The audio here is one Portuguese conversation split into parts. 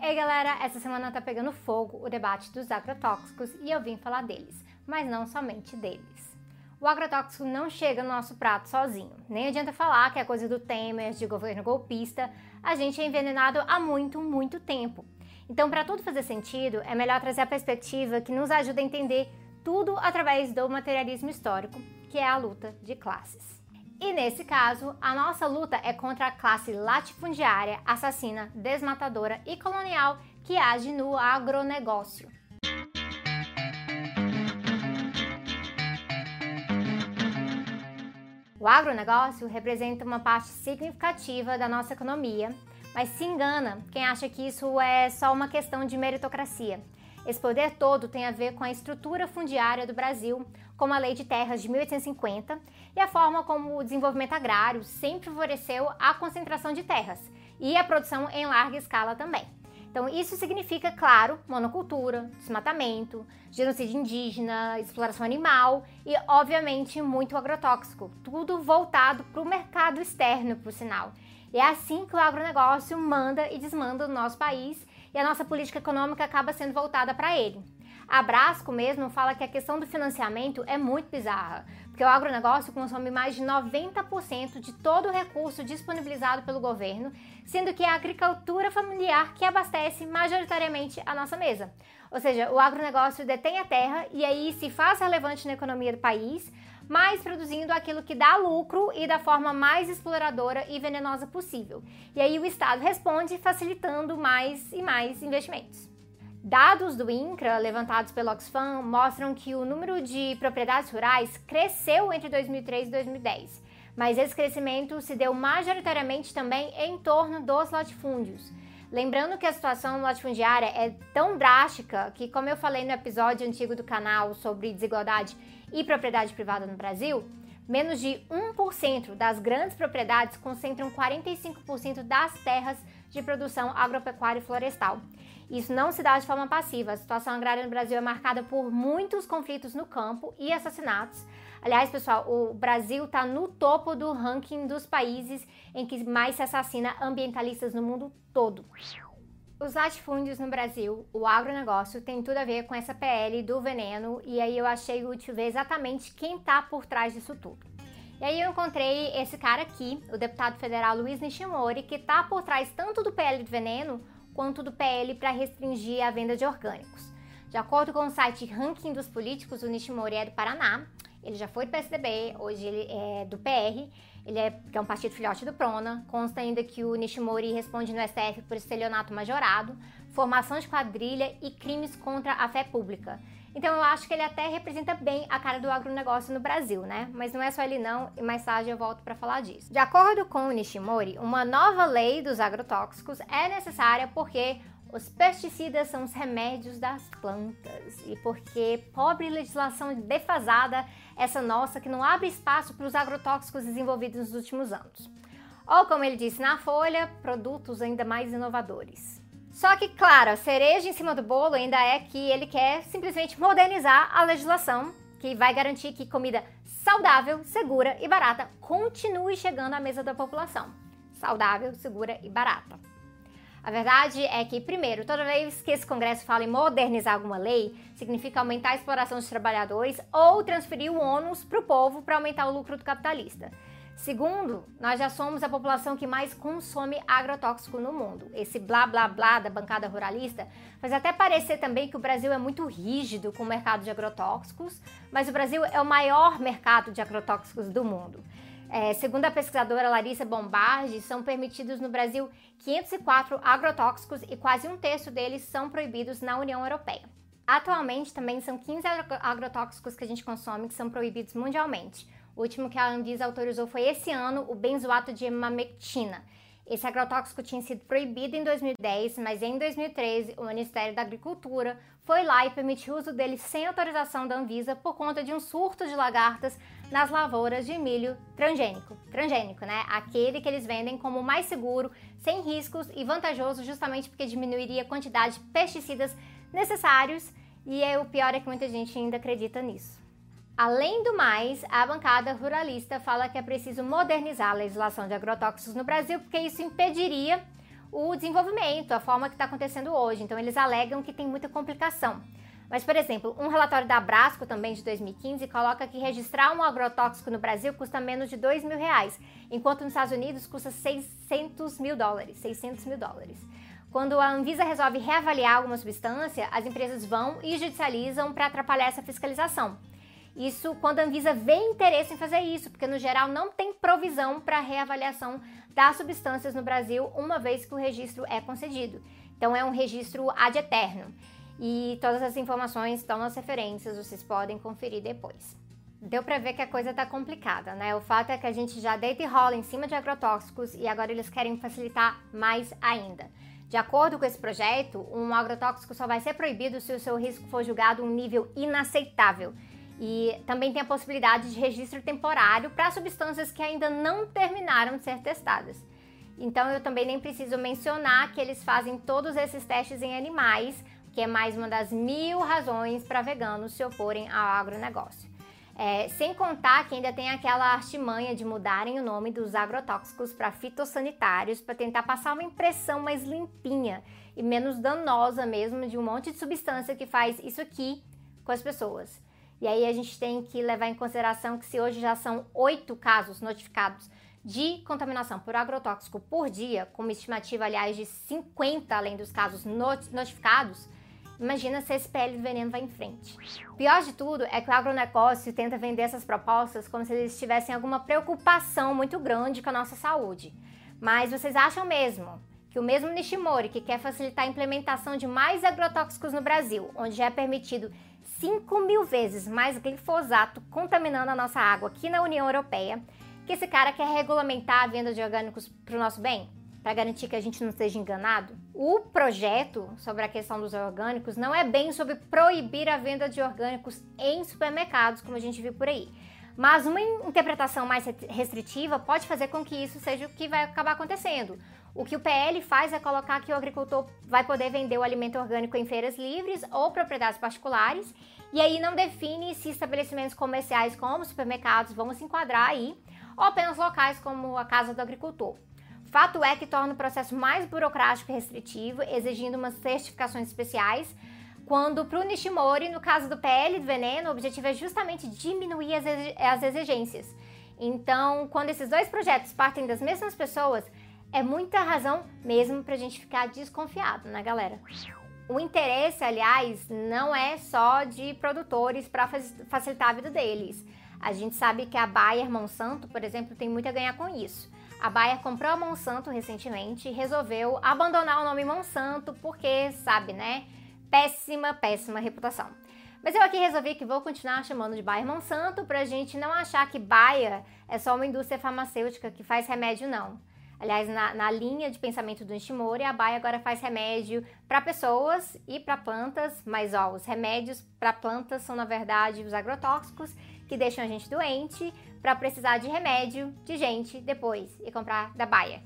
Ei galera, essa semana tá pegando fogo o debate dos agrotóxicos e eu vim falar deles, mas não somente deles. O agrotóxico não chega no nosso prato sozinho. Nem adianta falar que é coisa do Temer, de governo golpista. A gente é envenenado há muito, muito tempo. Então, para tudo fazer sentido, é melhor trazer a perspectiva que nos ajuda a entender tudo através do materialismo histórico, que é a luta de classes. E nesse caso, a nossa luta é contra a classe latifundiária, assassina, desmatadora e colonial que age no agronegócio. O agronegócio representa uma parte significativa da nossa economia, mas se engana quem acha que isso é só uma questão de meritocracia. Esse poder todo tem a ver com a estrutura fundiária do Brasil, como a Lei de Terras de 1850 e a forma como o desenvolvimento agrário sempre favoreceu a concentração de terras e a produção em larga escala também. Então, isso significa, claro, monocultura, desmatamento, genocídio indígena, exploração animal e, obviamente, muito agrotóxico. Tudo voltado para o mercado externo, por sinal. E é assim que o agronegócio manda e desmanda no nosso país e a nossa política econômica acaba sendo voltada para ele. A Brasco mesmo fala que a questão do financiamento é muito bizarra, porque o agronegócio consome mais de 90% de todo o recurso disponibilizado pelo governo, sendo que é a agricultura familiar que abastece majoritariamente a nossa mesa. Ou seja, o agronegócio detém a terra e aí se faz relevante na economia do país, mas produzindo aquilo que dá lucro e da forma mais exploradora e venenosa possível. E aí o Estado responde facilitando mais e mais investimentos. Dados do INCRA levantados pelo Oxfam mostram que o número de propriedades rurais cresceu entre 2003 e 2010, mas esse crescimento se deu majoritariamente também em torno dos latifúndios. Lembrando que a situação latifundiária é tão drástica que, como eu falei no episódio antigo do canal sobre desigualdade e propriedade privada no Brasil, menos de 1% das grandes propriedades concentram 45% das terras de produção agropecuária e florestal. Isso não se dá de forma passiva. A situação agrária no Brasil é marcada por muitos conflitos no campo e assassinatos. Aliás, pessoal, o Brasil está no topo do ranking dos países em que mais se assassina ambientalistas no mundo todo. Os latifúndios no Brasil, o agronegócio, tem tudo a ver com essa PL do veneno e aí eu achei útil ver exatamente quem está por trás disso tudo. E aí eu encontrei esse cara aqui, o deputado federal Luiz Nishimori, que está por trás tanto do PL do veneno quanto do PL para restringir a venda de orgânicos. De acordo com o site Ranking dos Políticos, o Nishimori é do Paraná, ele já foi do PSDB, hoje ele é do PR, ele é, que é um partido filhote do Prona. Consta ainda que o Nishimori responde no STF por estelionato majorado, formação de quadrilha e crimes contra a fé pública. Então eu acho que ele até representa bem a cara do agronegócio no Brasil, né? Mas não é só ele não, e mais tarde eu volto para falar disso. De acordo com o Nishimori, uma nova lei dos agrotóxicos é necessária porque os pesticidas são os remédios das plantas e porque pobre legislação defasada essa nossa que não abre espaço para os agrotóxicos desenvolvidos nos últimos anos. Ou como ele disse na folha, produtos ainda mais inovadores. Só que, claro, a cereja em cima do bolo ainda é que ele quer simplesmente modernizar a legislação que vai garantir que comida saudável, segura e barata continue chegando à mesa da população. Saudável, segura e barata. A verdade é que, primeiro, toda vez que esse Congresso fala em modernizar alguma lei, significa aumentar a exploração dos trabalhadores ou transferir o ônus para o povo para aumentar o lucro do capitalista. Segundo, nós já somos a população que mais consome agrotóxico no mundo. Esse blá blá blá da bancada ruralista faz até parecer também que o Brasil é muito rígido com o mercado de agrotóxicos, mas o Brasil é o maior mercado de agrotóxicos do mundo. É, segundo a pesquisadora Larissa Bombardi, são permitidos no Brasil 504 agrotóxicos e quase um terço deles são proibidos na União Europeia. Atualmente, também são 15 agrotóxicos que a gente consome que são proibidos mundialmente. O último que a Anvisa autorizou foi esse ano, o benzoato de mamectina. Esse agrotóxico tinha sido proibido em 2010, mas em 2013 o Ministério da Agricultura foi lá e permitiu o uso dele sem autorização da Anvisa por conta de um surto de lagartas nas lavouras de milho transgênico. Transgênico, né? Aquele que eles vendem como mais seguro, sem riscos e vantajoso justamente porque diminuiria a quantidade de pesticidas necessários e é, o pior é que muita gente ainda acredita nisso. Além do mais, a bancada ruralista fala que é preciso modernizar a legislação de agrotóxicos no Brasil porque isso impediria o desenvolvimento, a forma que está acontecendo hoje. Então, eles alegam que tem muita complicação. Mas, por exemplo, um relatório da Brasco, também de 2015, coloca que registrar um agrotóxico no Brasil custa menos de 2 mil reais, enquanto nos Estados Unidos custa 600 mil dólares. 600 mil dólares. Quando a Anvisa resolve reavaliar alguma substância, as empresas vão e judicializam para atrapalhar essa fiscalização. Isso quando a Anvisa vê interesse em fazer isso, porque no geral não tem provisão para reavaliação das substâncias no Brasil, uma vez que o registro é concedido. Então é um registro ad eterno. E todas as informações estão nas referências, vocês podem conferir depois. Deu para ver que a coisa tá complicada, né? O fato é que a gente já deita e rola em cima de agrotóxicos e agora eles querem facilitar mais ainda. De acordo com esse projeto, um agrotóxico só vai ser proibido se o seu risco for julgado um nível inaceitável. E também tem a possibilidade de registro temporário para substâncias que ainda não terminaram de ser testadas. Então eu também nem preciso mencionar que eles fazem todos esses testes em animais, que é mais uma das mil razões para veganos se oporem ao agronegócio. É, sem contar que ainda tem aquela artimanha de mudarem o nome dos agrotóxicos para fitossanitários para tentar passar uma impressão mais limpinha e menos danosa mesmo de um monte de substância que faz isso aqui com as pessoas. E aí a gente tem que levar em consideração que se hoje já são oito casos notificados de contaminação por agrotóxico por dia, com uma estimativa, aliás, de 50 além dos casos notificados, Imagina se esse PL do veneno vai em frente. Pior de tudo é que o agronegócio tenta vender essas propostas como se eles tivessem alguma preocupação muito grande com a nossa saúde. Mas vocês acham mesmo que o mesmo Nishimori, que quer facilitar a implementação de mais agrotóxicos no Brasil, onde já é permitido 5 mil vezes mais glifosato contaminando a nossa água aqui na União Europeia, que esse cara quer regulamentar a venda de orgânicos para o nosso bem? Para garantir que a gente não seja enganado? O projeto sobre a questão dos orgânicos não é bem sobre proibir a venda de orgânicos em supermercados, como a gente viu por aí. Mas uma interpretação mais restritiva pode fazer com que isso seja o que vai acabar acontecendo. O que o PL faz é colocar que o agricultor vai poder vender o alimento orgânico em feiras livres ou propriedades particulares, e aí não define se estabelecimentos comerciais como supermercados vão se enquadrar aí, ou apenas locais como a casa do agricultor. Fato é que torna o processo mais burocrático e restritivo, exigindo umas certificações especiais, quando para o Nishimori, no caso do PL do veneno, o objetivo é justamente diminuir as, as exigências. Então, quando esses dois projetos partem das mesmas pessoas, é muita razão mesmo para a gente ficar desconfiado, né, galera? O interesse, aliás, não é só de produtores para facilitar a vida deles. A gente sabe que a Bayer Monsanto, por exemplo, tem muito a ganhar com isso. A Bayer comprou a Monsanto recentemente e resolveu abandonar o nome Monsanto porque, sabe, né? Péssima, péssima reputação. Mas eu aqui resolvi que vou continuar chamando de Bayer Monsanto pra gente não achar que Bayer é só uma indústria farmacêutica que faz remédio, não. Aliás, na, na linha de pensamento do Nishimori, a Bayer agora faz remédio para pessoas e para plantas, mas ó, os remédios para plantas são na verdade os agrotóxicos que deixam a gente doente para precisar de remédio de gente depois e comprar da Bayer.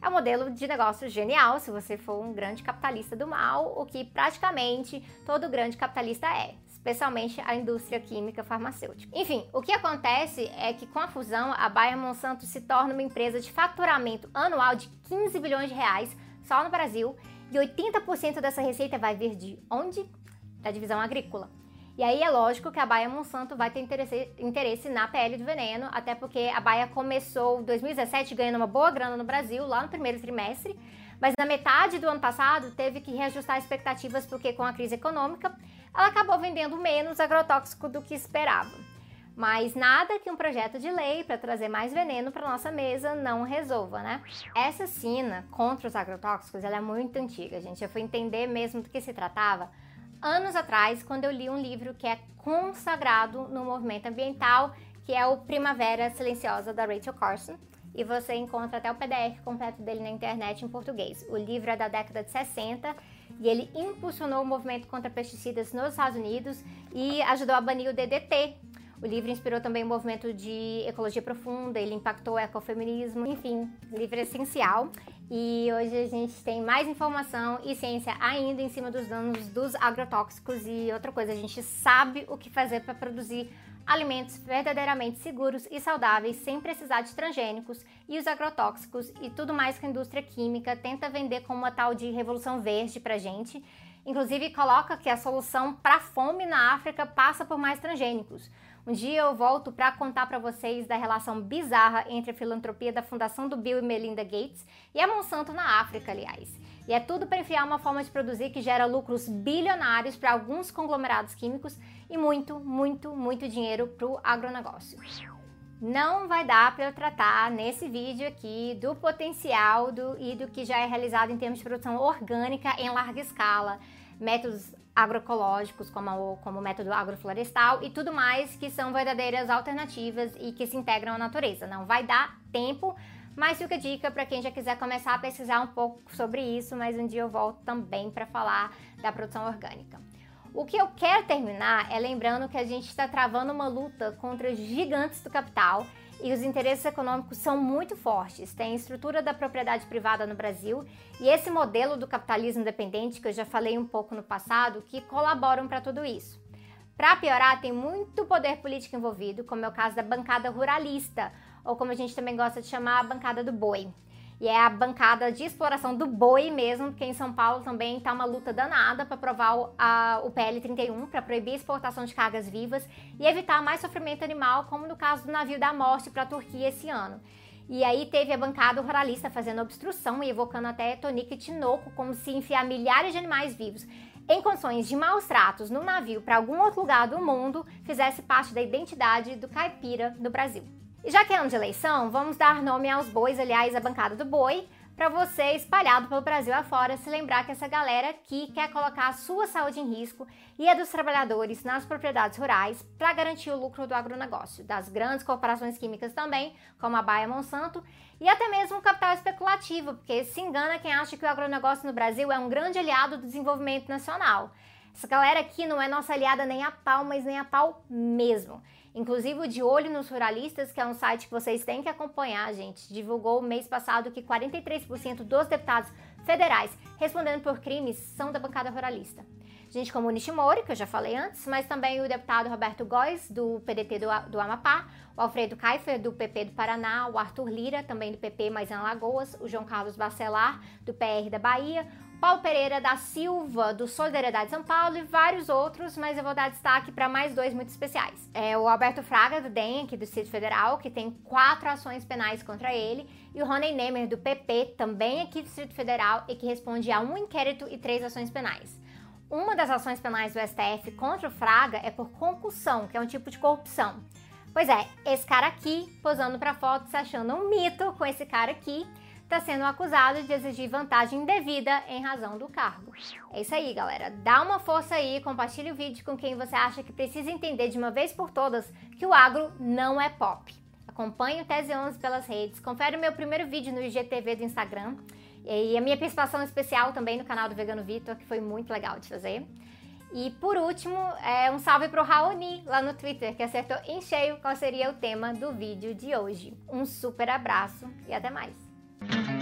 É um modelo de negócio genial se você for um grande capitalista do mal, o que praticamente todo grande capitalista é, especialmente a indústria química farmacêutica. Enfim, o que acontece é que com a fusão, a Bayer Monsanto se torna uma empresa de faturamento anual de 15 bilhões de reais só no Brasil, e 80% dessa receita vai vir de onde? Da divisão agrícola. E aí é lógico que a Baia Monsanto vai ter interesse, interesse na pele do veneno, até porque a Baia começou 2017 ganhando uma boa grana no Brasil, lá no primeiro trimestre, mas na metade do ano passado teve que reajustar expectativas porque com a crise econômica ela acabou vendendo menos agrotóxico do que esperava. Mas nada que um projeto de lei para trazer mais veneno para nossa mesa não resolva, né? Essa sina contra os agrotóxicos ela é muito antiga, gente. Eu fui entender mesmo do que se tratava anos atrás, quando eu li um livro que é consagrado no movimento ambiental, que é o Primavera Silenciosa da Rachel Carson. E você encontra até o PDF completo dele na internet em português. O livro é da década de 60 e ele impulsionou o movimento contra pesticidas nos Estados Unidos e ajudou a banir o DDT. O livro inspirou também o movimento de ecologia profunda, ele impactou o ecofeminismo, enfim, livro essencial. E hoje a gente tem mais informação e ciência ainda em cima dos danos dos agrotóxicos e outra coisa, a gente sabe o que fazer para produzir alimentos verdadeiramente seguros e saudáveis sem precisar de transgênicos e os agrotóxicos e tudo mais que a indústria química tenta vender como uma tal de revolução verde pra gente. Inclusive coloca que a solução para fome na África passa por mais transgênicos. Um dia eu volto para contar para vocês da relação bizarra entre a filantropia da Fundação do Bill e Melinda Gates e a Monsanto na África, aliás. E é tudo para enfiar uma forma de produzir que gera lucros bilionários para alguns conglomerados químicos e muito, muito, muito dinheiro para o agronegócio. Não vai dar para eu tratar nesse vídeo aqui do potencial do, e do que já é realizado em termos de produção orgânica em larga escala, métodos agroecológicos, como, como o método agroflorestal e tudo mais que são verdadeiras alternativas e que se integram à natureza. Não vai dar tempo, mas fica a dica para quem já quiser começar a pesquisar um pouco sobre isso, mas um dia eu volto também para falar da produção orgânica. O que eu quero terminar é lembrando que a gente está travando uma luta contra os gigantes do capital e os interesses econômicos são muito fortes. Tem a estrutura da propriedade privada no Brasil e esse modelo do capitalismo dependente, que eu já falei um pouco no passado, que colaboram para tudo isso. Para piorar, tem muito poder político envolvido, como é o caso da bancada ruralista, ou como a gente também gosta de chamar, a bancada do boi e é a bancada de exploração do boi mesmo, porque em São Paulo também está uma luta danada para aprovar o, a, o PL 31 para proibir a exportação de cargas vivas e evitar mais sofrimento animal, como no caso do navio da morte para a Turquia esse ano. E aí teve a bancada ruralista fazendo obstrução e evocando até Tonico e Tinoco como se enfiar milhares de animais vivos em condições de maus tratos no navio para algum outro lugar do mundo fizesse parte da identidade do caipira do Brasil. E já que é ano de eleição, vamos dar nome aos bois, aliás, a bancada do boi, para você espalhado pelo Brasil afora se lembrar que essa galera aqui quer colocar a sua saúde em risco e a dos trabalhadores nas propriedades rurais para garantir o lucro do agronegócio, das grandes corporações químicas também, como a Baia Monsanto, e até mesmo o capital especulativo, porque se engana quem acha que o agronegócio no Brasil é um grande aliado do desenvolvimento nacional. Essa galera aqui não é nossa aliada nem a pau, mas nem a pau mesmo. Inclusive o De Olho nos Ruralistas, que é um site que vocês têm que acompanhar, gente, divulgou mês passado que 43% dos deputados federais respondendo por crimes são da bancada ruralista. Gente como o Nishimori, que eu já falei antes, mas também o deputado Roberto Góes, do PDT do, do Amapá, o Alfredo Kaifer, do PP do Paraná, o Arthur Lira, também do PP, mas em Alagoas, o João Carlos Bacelar, do PR da Bahia, Paulo Pereira da Silva, do Solidariedade São Paulo e vários outros, mas eu vou dar destaque para mais dois muito especiais. É o Alberto Fraga, do DEM, aqui do Distrito Federal, que tem quatro ações penais contra ele, e o Rony Nemer, do PP, também aqui do Distrito Federal, e que responde a um inquérito e três ações penais. Uma das ações penais do STF contra o Fraga é por concussão, que é um tipo de corrupção. Pois é, esse cara aqui, posando para foto, se achando um mito com esse cara aqui, está sendo acusado de exigir vantagem indevida em razão do cargo. É isso aí, galera. Dá uma força aí, compartilhe o vídeo com quem você acha que precisa entender de uma vez por todas que o agro não é pop. Acompanhe o Tese 11 pelas redes, confere o meu primeiro vídeo no IGTV do Instagram e a minha participação especial também no canal do Vegano Vitor, que foi muito legal de fazer. E por último, é um salve pro Raoni lá no Twitter, que acertou em cheio qual seria o tema do vídeo de hoje. Um super abraço e até mais! Thank you.